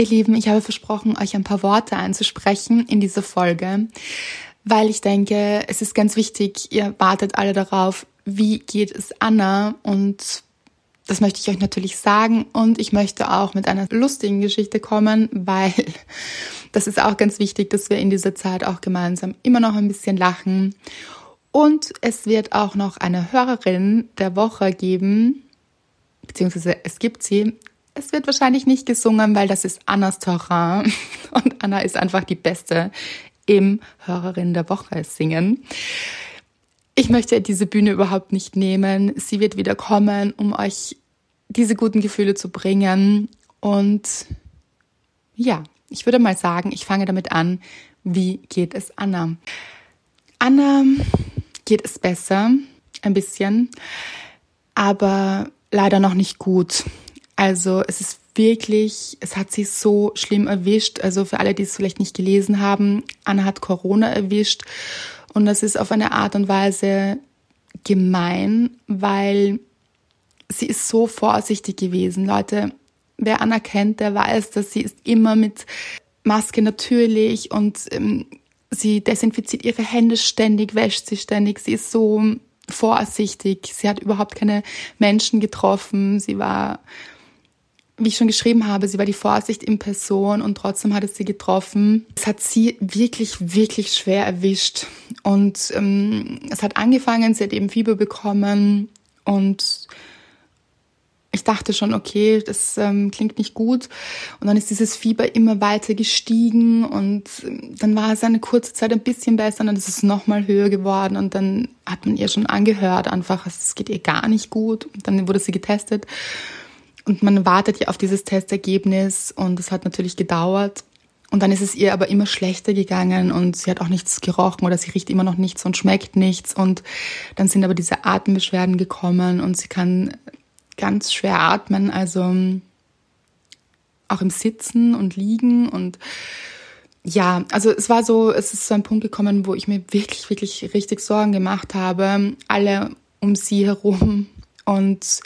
Ihr Lieben, ich habe versprochen, euch ein paar Worte einzusprechen in dieser Folge, weil ich denke, es ist ganz wichtig, ihr wartet alle darauf, wie geht es Anna und das möchte ich euch natürlich sagen und ich möchte auch mit einer lustigen Geschichte kommen, weil das ist auch ganz wichtig, dass wir in dieser Zeit auch gemeinsam immer noch ein bisschen lachen. Und es wird auch noch eine Hörerin der Woche geben, beziehungsweise es gibt sie. Es wird wahrscheinlich nicht gesungen, weil das ist Annas Terrain. Und Anna ist einfach die Beste im Hörerin der Woche singen. Ich möchte diese Bühne überhaupt nicht nehmen. Sie wird wieder kommen, um euch diese guten Gefühle zu bringen. Und ja, ich würde mal sagen, ich fange damit an. Wie geht es Anna? Anna geht es besser, ein bisschen, aber leider noch nicht gut. Also es ist wirklich, es hat sie so schlimm erwischt. Also für alle, die es vielleicht nicht gelesen haben, Anna hat Corona erwischt und das ist auf eine Art und Weise gemein, weil sie ist so vorsichtig gewesen. Leute, wer Anna kennt, der weiß, dass sie ist immer mit Maske natürlich und ähm, sie desinfiziert ihre Hände ständig, wäscht sie ständig. Sie ist so vorsichtig. Sie hat überhaupt keine Menschen getroffen. Sie war, wie ich schon geschrieben habe, sie war die Vorsicht in Person und trotzdem hat es sie getroffen. Es hat sie wirklich, wirklich schwer erwischt. Und ähm, es hat angefangen, sie hat eben Fieber bekommen und ich dachte schon, okay, das ähm, klingt nicht gut. Und dann ist dieses Fieber immer weiter gestiegen und ähm, dann war es eine kurze Zeit ein bisschen besser und dann ist es nochmal höher geworden und dann hat man ihr schon angehört, einfach, es geht ihr gar nicht gut. Und dann wurde sie getestet und man wartet ja auf dieses Testergebnis und es hat natürlich gedauert. Und dann ist es ihr aber immer schlechter gegangen und sie hat auch nichts gerochen oder sie riecht immer noch nichts und schmeckt nichts. Und dann sind aber diese Atembeschwerden gekommen und sie kann ganz schwer atmen, also auch im Sitzen und Liegen und ja, also es war so, es ist so ein Punkt gekommen, wo ich mir wirklich, wirklich richtig Sorgen gemacht habe, alle um sie herum und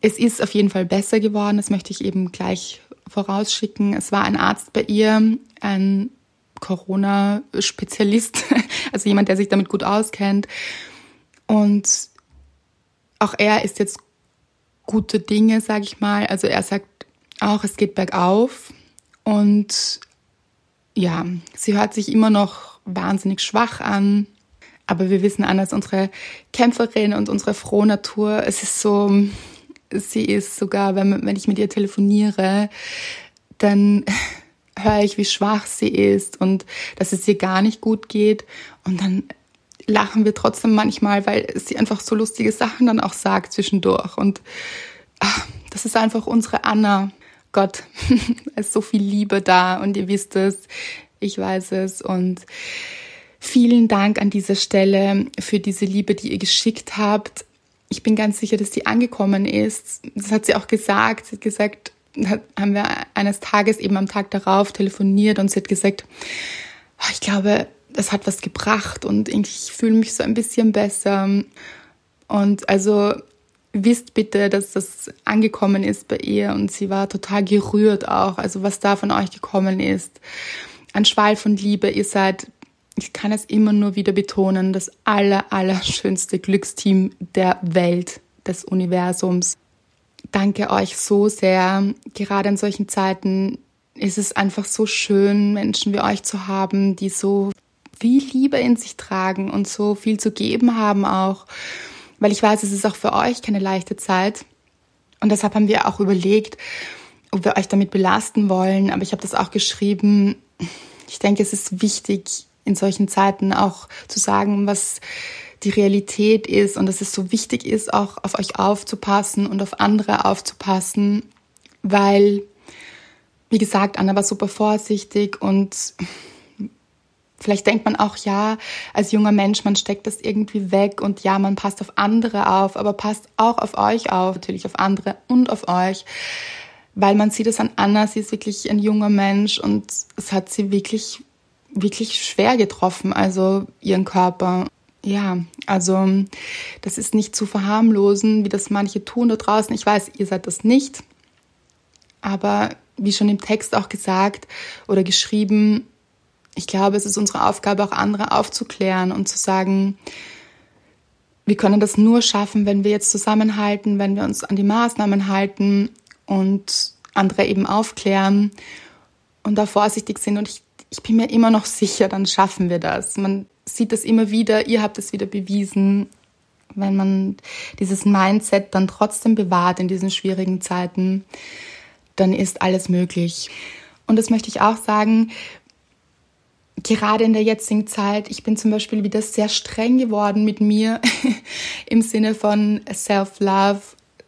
es ist auf jeden Fall besser geworden, das möchte ich eben gleich vorausschicken. Es war ein Arzt bei ihr, ein Corona-Spezialist, also jemand, der sich damit gut auskennt. Und auch er ist jetzt gute Dinge, sage ich mal. Also er sagt auch, es geht bergauf und ja, sie hört sich immer noch wahnsinnig schwach an. Aber wir wissen an, dass unsere Kämpferin und unsere frohe Natur, es ist so, sie ist sogar, wenn, wenn ich mit ihr telefoniere, dann höre ich, wie schwach sie ist und dass es ihr gar nicht gut geht. Und dann lachen wir trotzdem manchmal, weil sie einfach so lustige Sachen dann auch sagt zwischendurch. Und ach, das ist einfach unsere Anna. Gott, es ist so viel Liebe da und ihr wisst es, ich weiß es und vielen Dank an dieser Stelle für diese Liebe, die ihr geschickt habt. Ich bin ganz sicher, dass die angekommen ist. Das hat sie auch gesagt. Sie hat gesagt, haben wir eines Tages eben am Tag darauf telefoniert und sie hat gesagt, ah, ich glaube, das hat was gebracht und ich fühle mich so ein bisschen besser. Und also wisst bitte, dass das angekommen ist bei ihr und sie war total gerührt auch, also was da von euch gekommen ist. Ein Schwall von Liebe, ihr seid, ich kann es immer nur wieder betonen, das aller, aller schönste Glücksteam der Welt, des Universums. Danke euch so sehr. Gerade in solchen Zeiten ist es einfach so schön, Menschen wie euch zu haben, die so viel Liebe in sich tragen und so viel zu geben haben auch. Weil ich weiß, es ist auch für euch keine leichte Zeit. Und deshalb haben wir auch überlegt, ob wir euch damit belasten wollen. Aber ich habe das auch geschrieben. Ich denke, es ist wichtig, in solchen Zeiten auch zu sagen, was die Realität ist und dass es so wichtig ist, auch auf euch aufzupassen und auf andere aufzupassen, weil, wie gesagt, Anna war super vorsichtig und Vielleicht denkt man auch, ja, als junger Mensch, man steckt das irgendwie weg und ja, man passt auf andere auf, aber passt auch auf euch auf, natürlich auf andere und auf euch, weil man sieht es an Anna, sie ist wirklich ein junger Mensch und es hat sie wirklich, wirklich schwer getroffen, also ihren Körper. Ja, also das ist nicht zu verharmlosen, wie das manche tun da draußen. Ich weiß, ihr seid das nicht, aber wie schon im Text auch gesagt oder geschrieben, ich glaube, es ist unsere Aufgabe, auch andere aufzuklären und zu sagen, wir können das nur schaffen, wenn wir jetzt zusammenhalten, wenn wir uns an die Maßnahmen halten und andere eben aufklären und da vorsichtig sind. Und ich, ich bin mir immer noch sicher, dann schaffen wir das. Man sieht das immer wieder, ihr habt es wieder bewiesen, wenn man dieses Mindset dann trotzdem bewahrt in diesen schwierigen Zeiten, dann ist alles möglich. Und das möchte ich auch sagen, gerade in der jetzigen Zeit, ich bin zum Beispiel wieder sehr streng geworden mit mir im Sinne von Self-Love,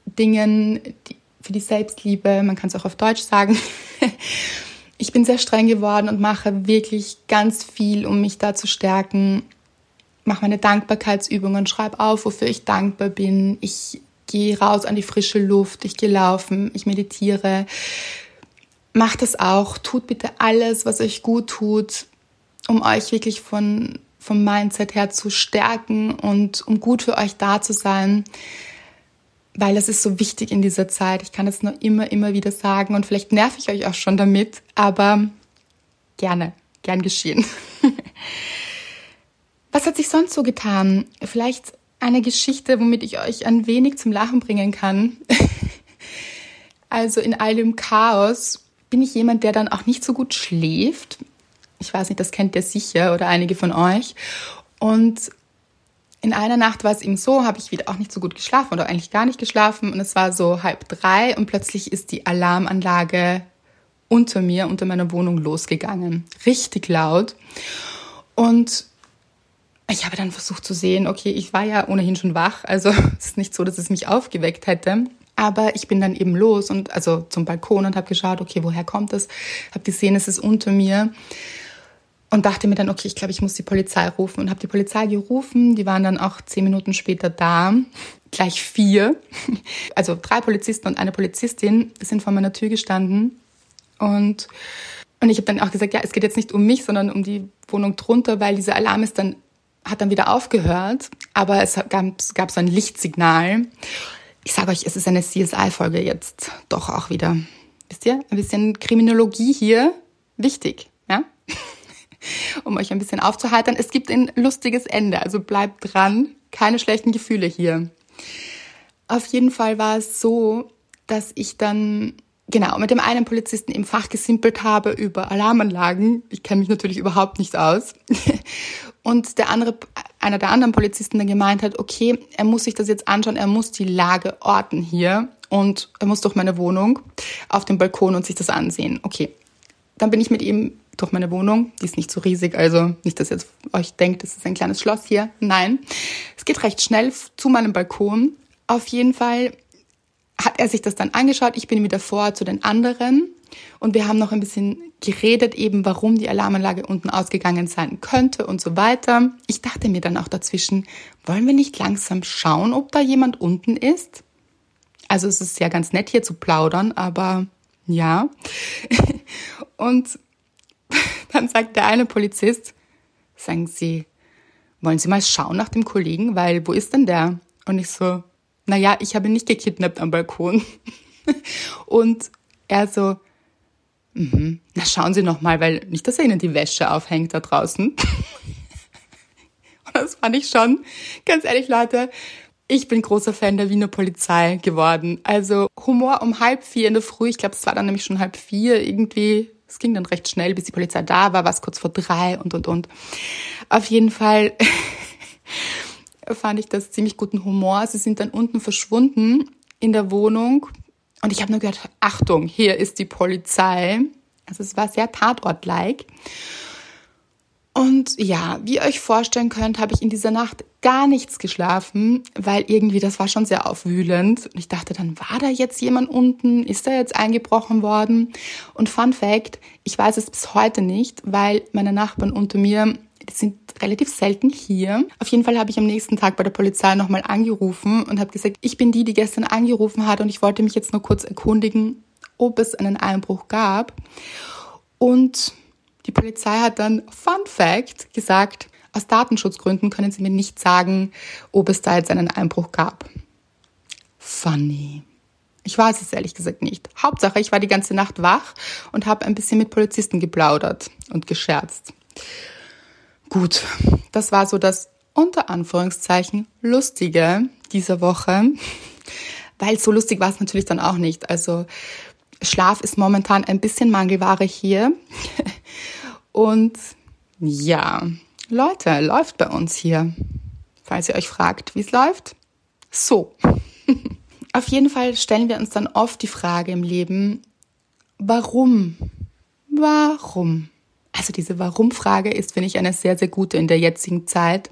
Dingen die, für die Selbstliebe, man kann es auch auf Deutsch sagen. ich bin sehr streng geworden und mache wirklich ganz viel, um mich da zu stärken. Mache meine Dankbarkeitsübungen, schreibe auf, wofür ich dankbar bin. Ich gehe raus an die frische Luft, ich gehe laufen, ich meditiere. Macht das auch. Tut bitte alles, was euch gut tut um euch wirklich von, vom Mindset her zu stärken und um gut für euch da zu sein, weil es ist so wichtig in dieser Zeit. Ich kann es nur immer, immer wieder sagen und vielleicht nerv ich euch auch schon damit, aber gerne, gern geschehen. Was hat sich sonst so getan? Vielleicht eine Geschichte, womit ich euch ein wenig zum Lachen bringen kann. also in all dem Chaos bin ich jemand, der dann auch nicht so gut schläft. Ich weiß nicht, das kennt ihr sicher oder einige von euch. Und in einer Nacht war es eben so, habe ich wieder auch nicht so gut geschlafen oder eigentlich gar nicht geschlafen. Und es war so halb drei und plötzlich ist die Alarmanlage unter mir, unter meiner Wohnung losgegangen. Richtig laut. Und ich habe dann versucht zu sehen, okay, ich war ja ohnehin schon wach, also es ist nicht so, dass es mich aufgeweckt hätte. Aber ich bin dann eben los und also zum Balkon und habe geschaut, okay, woher kommt das? Habe gesehen, es ist unter mir und dachte mir dann, okay, ich glaube, ich muss die Polizei rufen und habe die Polizei gerufen. Die waren dann auch zehn Minuten später da, gleich vier. Also drei Polizisten und eine Polizistin sind vor meiner Tür gestanden und und ich habe dann auch gesagt, ja, es geht jetzt nicht um mich, sondern um die Wohnung drunter, weil dieser Alarm ist dann hat dann wieder aufgehört, aber es gab, gab so ein Lichtsignal. Ich sage euch, es ist eine CSI-Folge jetzt doch auch wieder. Wisst ihr, ein bisschen Kriminologie hier wichtig, ja? um euch ein bisschen aufzuheitern. Es gibt ein lustiges Ende, also bleibt dran. Keine schlechten Gefühle hier. Auf jeden Fall war es so, dass ich dann genau mit dem einen Polizisten im Fach gesimpelt habe über Alarmanlagen. Ich kenne mich natürlich überhaupt nicht aus. Und der andere, einer der anderen Polizisten dann gemeint hat, okay, er muss sich das jetzt anschauen, er muss die Lage orten hier und er muss durch meine Wohnung auf dem Balkon und sich das ansehen. Okay. Dann bin ich mit ihm durch meine Wohnung. Die ist nicht so riesig, also nicht, dass ihr jetzt euch denkt, es ist ein kleines Schloss hier. Nein, es geht recht schnell zu meinem Balkon. Auf jeden Fall hat er sich das dann angeschaut. Ich bin wieder vor zu den anderen und wir haben noch ein bisschen geredet, eben warum die Alarmanlage unten ausgegangen sein könnte und so weiter. Ich dachte mir dann auch dazwischen, wollen wir nicht langsam schauen, ob da jemand unten ist? Also es ist ja ganz nett hier zu plaudern, aber ja. Und dann sagt der eine Polizist, sagen Sie, wollen Sie mal schauen nach dem Kollegen, weil wo ist denn der? Und ich so, naja, ich habe ihn nicht gekidnappt am Balkon. Und er so, mhm, na schauen Sie noch mal, weil nicht, dass er Ihnen die Wäsche aufhängt da draußen. Und das fand ich schon, ganz ehrlich, Leute, ich bin großer Fan der Wiener Polizei geworden. Also Humor um halb vier in der Früh, ich glaube, es war dann nämlich schon halb vier irgendwie, es ging dann recht schnell, bis die Polizei da war, war es kurz vor drei und, und, und. Auf jeden Fall fand ich das ziemlich guten Humor. Sie sind dann unten verschwunden in der Wohnung und ich habe nur gehört, Achtung, hier ist die Polizei. Also es war sehr Tatort-like. Und ja, wie ihr euch vorstellen könnt, habe ich in dieser Nacht gar nichts geschlafen, weil irgendwie das war schon sehr aufwühlend. Und ich dachte dann, war da jetzt jemand unten? Ist da jetzt eingebrochen worden? Und Fun Fact, ich weiß es bis heute nicht, weil meine Nachbarn unter mir, die sind relativ selten hier. Auf jeden Fall habe ich am nächsten Tag bei der Polizei nochmal angerufen und habe gesagt, ich bin die, die gestern angerufen hat und ich wollte mich jetzt nur kurz erkundigen, ob es einen Einbruch gab. Und die Polizei hat dann, Fun Fact, gesagt, aus Datenschutzgründen können sie mir nicht sagen, ob es da jetzt einen Einbruch gab. Funny. Ich weiß es ehrlich gesagt nicht. Hauptsache, ich war die ganze Nacht wach und habe ein bisschen mit Polizisten geplaudert und gescherzt. Gut, das war so das unter Anführungszeichen lustige dieser Woche, weil so lustig war es natürlich dann auch nicht. Also Schlaf ist momentan ein bisschen Mangelware hier. Und ja, Leute, läuft bei uns hier. Falls ihr euch fragt, wie es läuft. So. Auf jeden Fall stellen wir uns dann oft die Frage im Leben, warum? Warum? Also diese Warum-Frage ist, finde ich, eine sehr, sehr gute in der jetzigen Zeit.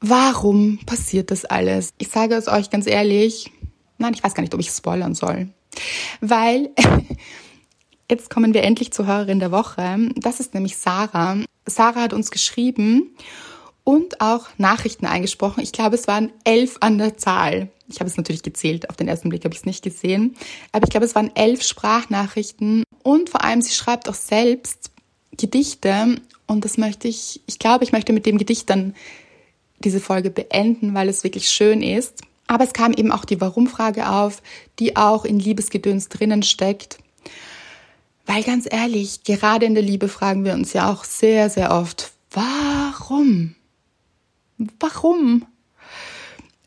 Warum passiert das alles? Ich sage es euch ganz ehrlich, nein, ich weiß gar nicht, ob ich spoilern soll. Weil jetzt kommen wir endlich zur Hörerin der Woche. Das ist nämlich Sarah. Sarah hat uns geschrieben und auch Nachrichten eingesprochen. Ich glaube, es waren elf an der Zahl. Ich habe es natürlich gezählt. Auf den ersten Blick habe ich es nicht gesehen. Aber ich glaube, es waren elf Sprachnachrichten. Und vor allem, sie schreibt auch selbst Gedichte. Und das möchte ich, ich glaube, ich möchte mit dem Gedicht dann diese Folge beenden, weil es wirklich schön ist. Aber es kam eben auch die Warum-Frage auf, die auch in Liebesgedöns drinnen steckt. Weil ganz ehrlich, gerade in der Liebe fragen wir uns ja auch sehr, sehr oft, warum? Warum?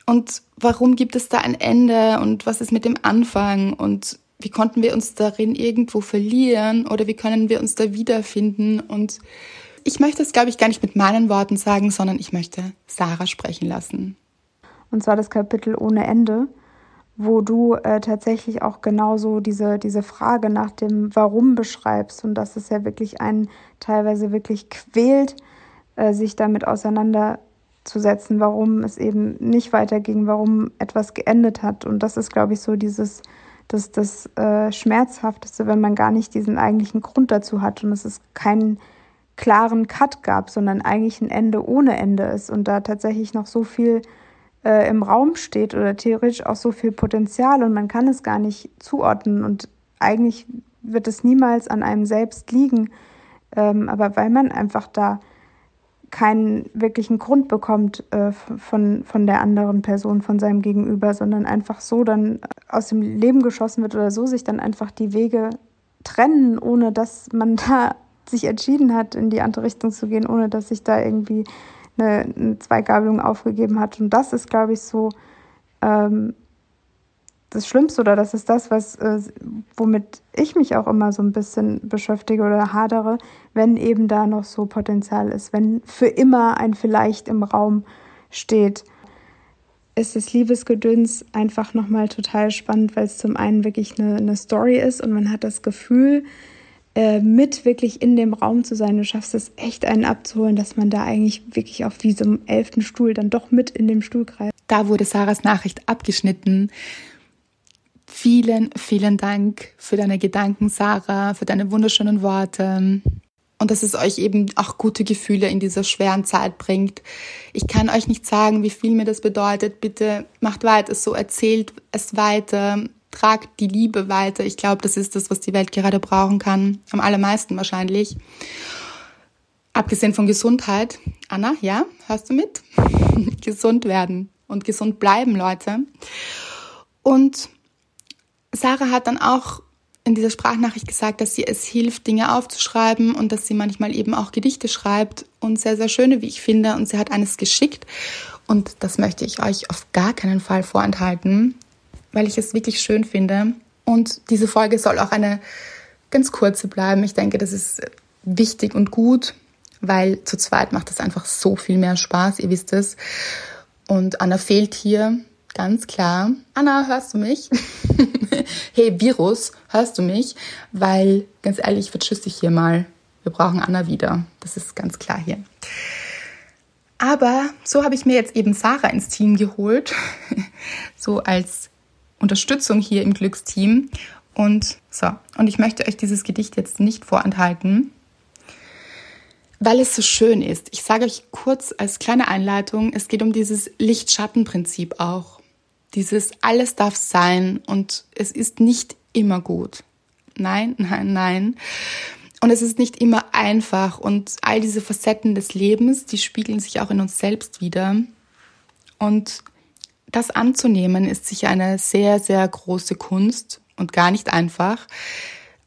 Und warum gibt es da ein Ende und was ist mit dem Anfang und wie konnten wir uns darin irgendwo verlieren oder wie können wir uns da wiederfinden und ich möchte es, glaube ich, gar nicht mit meinen Worten sagen, sondern ich möchte Sarah sprechen lassen. Und zwar das Kapitel ohne Ende, wo du äh, tatsächlich auch genauso diese, diese Frage nach dem Warum beschreibst und dass es ja wirklich einen teilweise wirklich quält, äh, sich damit auseinanderzusetzen, warum es eben nicht weiterging, warum etwas geendet hat. Und das ist, glaube ich, so dieses, das, das äh, Schmerzhafteste, wenn man gar nicht diesen eigentlichen Grund dazu hat und es ist kein klaren Cut gab, sondern eigentlich ein Ende ohne Ende ist und da tatsächlich noch so viel äh, im Raum steht oder theoretisch auch so viel Potenzial und man kann es gar nicht zuordnen und eigentlich wird es niemals an einem selbst liegen, ähm, aber weil man einfach da keinen wirklichen Grund bekommt äh, von, von der anderen Person, von seinem Gegenüber, sondern einfach so dann aus dem Leben geschossen wird oder so sich dann einfach die Wege trennen, ohne dass man da sich entschieden hat, in die andere Richtung zu gehen, ohne dass sich da irgendwie eine, eine Zweigabelung aufgegeben hat. Und das ist, glaube ich, so ähm, das Schlimmste oder das ist das, was äh, womit ich mich auch immer so ein bisschen beschäftige oder hadere, wenn eben da noch so Potenzial ist, wenn für immer ein Vielleicht im Raum steht. Ist das Liebesgedöns einfach nochmal total spannend, weil es zum einen wirklich eine, eine Story ist und man hat das Gefühl, äh, mit wirklich in dem Raum zu sein. Du schaffst es echt einen abzuholen, dass man da eigentlich wirklich auf einem elften Stuhl dann doch mit in dem Stuhl greift. Da wurde Sarahs Nachricht abgeschnitten. Vielen, vielen Dank für deine Gedanken, Sarah, für deine wunderschönen Worte und dass es euch eben auch gute Gefühle in dieser schweren Zeit bringt. Ich kann euch nicht sagen, wie viel mir das bedeutet. Bitte macht weiter so, erzählt es weiter, tragt die Liebe weiter. Ich glaube, das ist das, was die Welt gerade brauchen kann. Am allermeisten wahrscheinlich. Abgesehen von Gesundheit. Anna, ja, hörst du mit? gesund werden und gesund bleiben, Leute. Und Sarah hat dann auch in dieser Sprachnachricht gesagt, dass sie es hilft, Dinge aufzuschreiben und dass sie manchmal eben auch Gedichte schreibt und sehr, sehr schöne, wie ich finde. Und sie hat eines geschickt und das möchte ich euch auf gar keinen Fall vorenthalten weil ich es wirklich schön finde. Und diese Folge soll auch eine ganz kurze bleiben. Ich denke, das ist wichtig und gut, weil zu zweit macht es einfach so viel mehr Spaß, ihr wisst es. Und Anna fehlt hier ganz klar. Anna, hörst du mich? hey, Virus, hörst du mich? Weil, ganz ehrlich, vertschüss dich hier mal. Wir brauchen Anna wieder. Das ist ganz klar hier. Aber so habe ich mir jetzt eben Sarah ins Team geholt. so als Unterstützung hier im Glücksteam. Und so, und ich möchte euch dieses Gedicht jetzt nicht vorenthalten, weil es so schön ist. Ich sage euch kurz als kleine Einleitung, es geht um dieses Licht-Schatten-Prinzip auch. Dieses alles darf sein und es ist nicht immer gut. Nein, nein, nein. Und es ist nicht immer einfach und all diese Facetten des Lebens, die spiegeln sich auch in uns selbst wieder. Und das anzunehmen ist sicher eine sehr, sehr große Kunst und gar nicht einfach.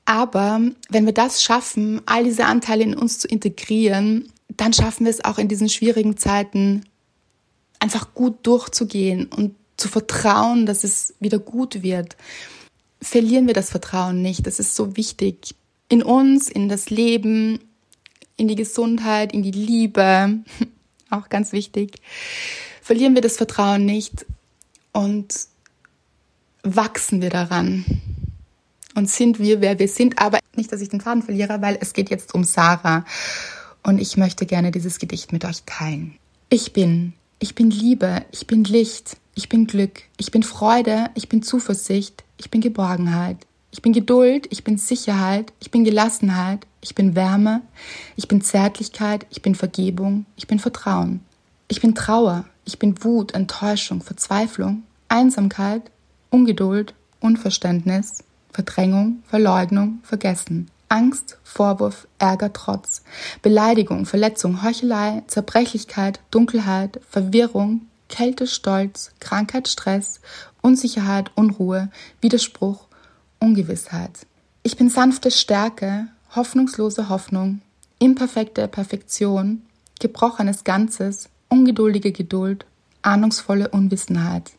Aber wenn wir das schaffen, all diese Anteile in uns zu integrieren, dann schaffen wir es auch in diesen schwierigen Zeiten einfach gut durchzugehen und zu vertrauen, dass es wieder gut wird. Verlieren wir das Vertrauen nicht. Das ist so wichtig. In uns, in das Leben, in die Gesundheit, in die Liebe. Auch ganz wichtig. Verlieren wir das Vertrauen nicht und wachsen wir daran. Und sind wir, wer wir sind. Aber nicht, dass ich den Faden verliere, weil es geht jetzt um Sarah. Und ich möchte gerne dieses Gedicht mit euch teilen. Ich bin, ich bin Liebe, ich bin Licht, ich bin Glück, ich bin Freude, ich bin Zuversicht, ich bin Geborgenheit, ich bin Geduld, ich bin Sicherheit, ich bin Gelassenheit, ich bin Wärme, ich bin Zärtlichkeit, ich bin Vergebung, ich bin Vertrauen, ich bin Trauer, ich bin Wut, Enttäuschung, Verzweiflung, Einsamkeit, Ungeduld, Unverständnis, Verdrängung, Verleugnung, Vergessen, Angst, Vorwurf, Ärger, Trotz, Beleidigung, Verletzung, Heuchelei, Zerbrechlichkeit, Dunkelheit, Verwirrung, Kälte, Stolz, Krankheit, Stress, Unsicherheit, Unruhe, Widerspruch, Ungewissheit. Ich bin sanfte Stärke, hoffnungslose Hoffnung, imperfekte Perfektion, gebrochenes Ganzes, ungeduldige Geduld, ahnungsvolle Unwissenheit.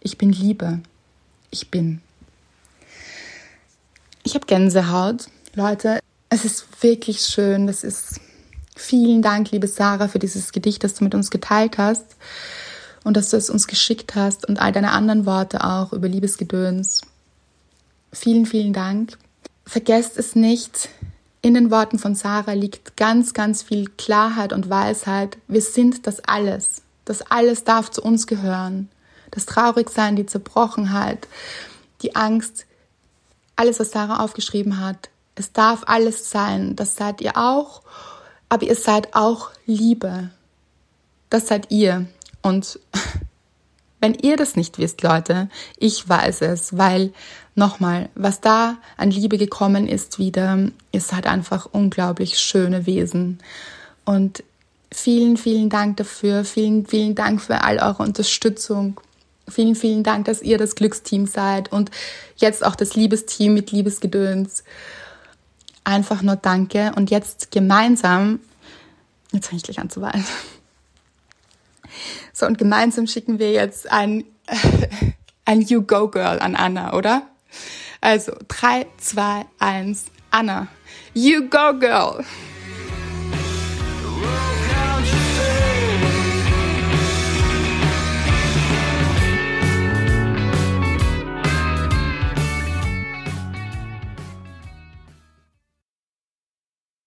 Ich bin Liebe. Ich bin. Ich habe Gänsehaut. Leute, es ist wirklich schön. Das ist vielen Dank, liebe Sarah, für dieses Gedicht, das du mit uns geteilt hast und dass du es uns geschickt hast und all deine anderen Worte auch über Liebesgedöns. Vielen, vielen Dank. Vergesst es nicht, in den Worten von Sarah liegt ganz, ganz viel Klarheit und Weisheit. Wir sind das alles. Das alles darf zu uns gehören. Das Traurigsein, die Zerbrochenheit, die Angst, alles, was Sarah aufgeschrieben hat. Es darf alles sein. Das seid ihr auch. Aber ihr seid auch Liebe. Das seid ihr. Und wenn ihr das nicht wisst, Leute, ich weiß es, weil nochmal, was da an Liebe gekommen ist wieder, ist halt einfach unglaublich schöne Wesen. Und vielen, vielen Dank dafür. Vielen, vielen Dank für all eure Unterstützung. Vielen, vielen Dank, dass ihr das Glücksteam seid und jetzt auch das Liebesteam mit Liebesgedöns. Einfach nur Danke. Und jetzt gemeinsam, jetzt fange ich gleich an zu weinen. So, und gemeinsam schicken wir jetzt ein, ein You Go Girl an Anna, oder? Also, drei, zwei, eins, Anna. You Go Girl!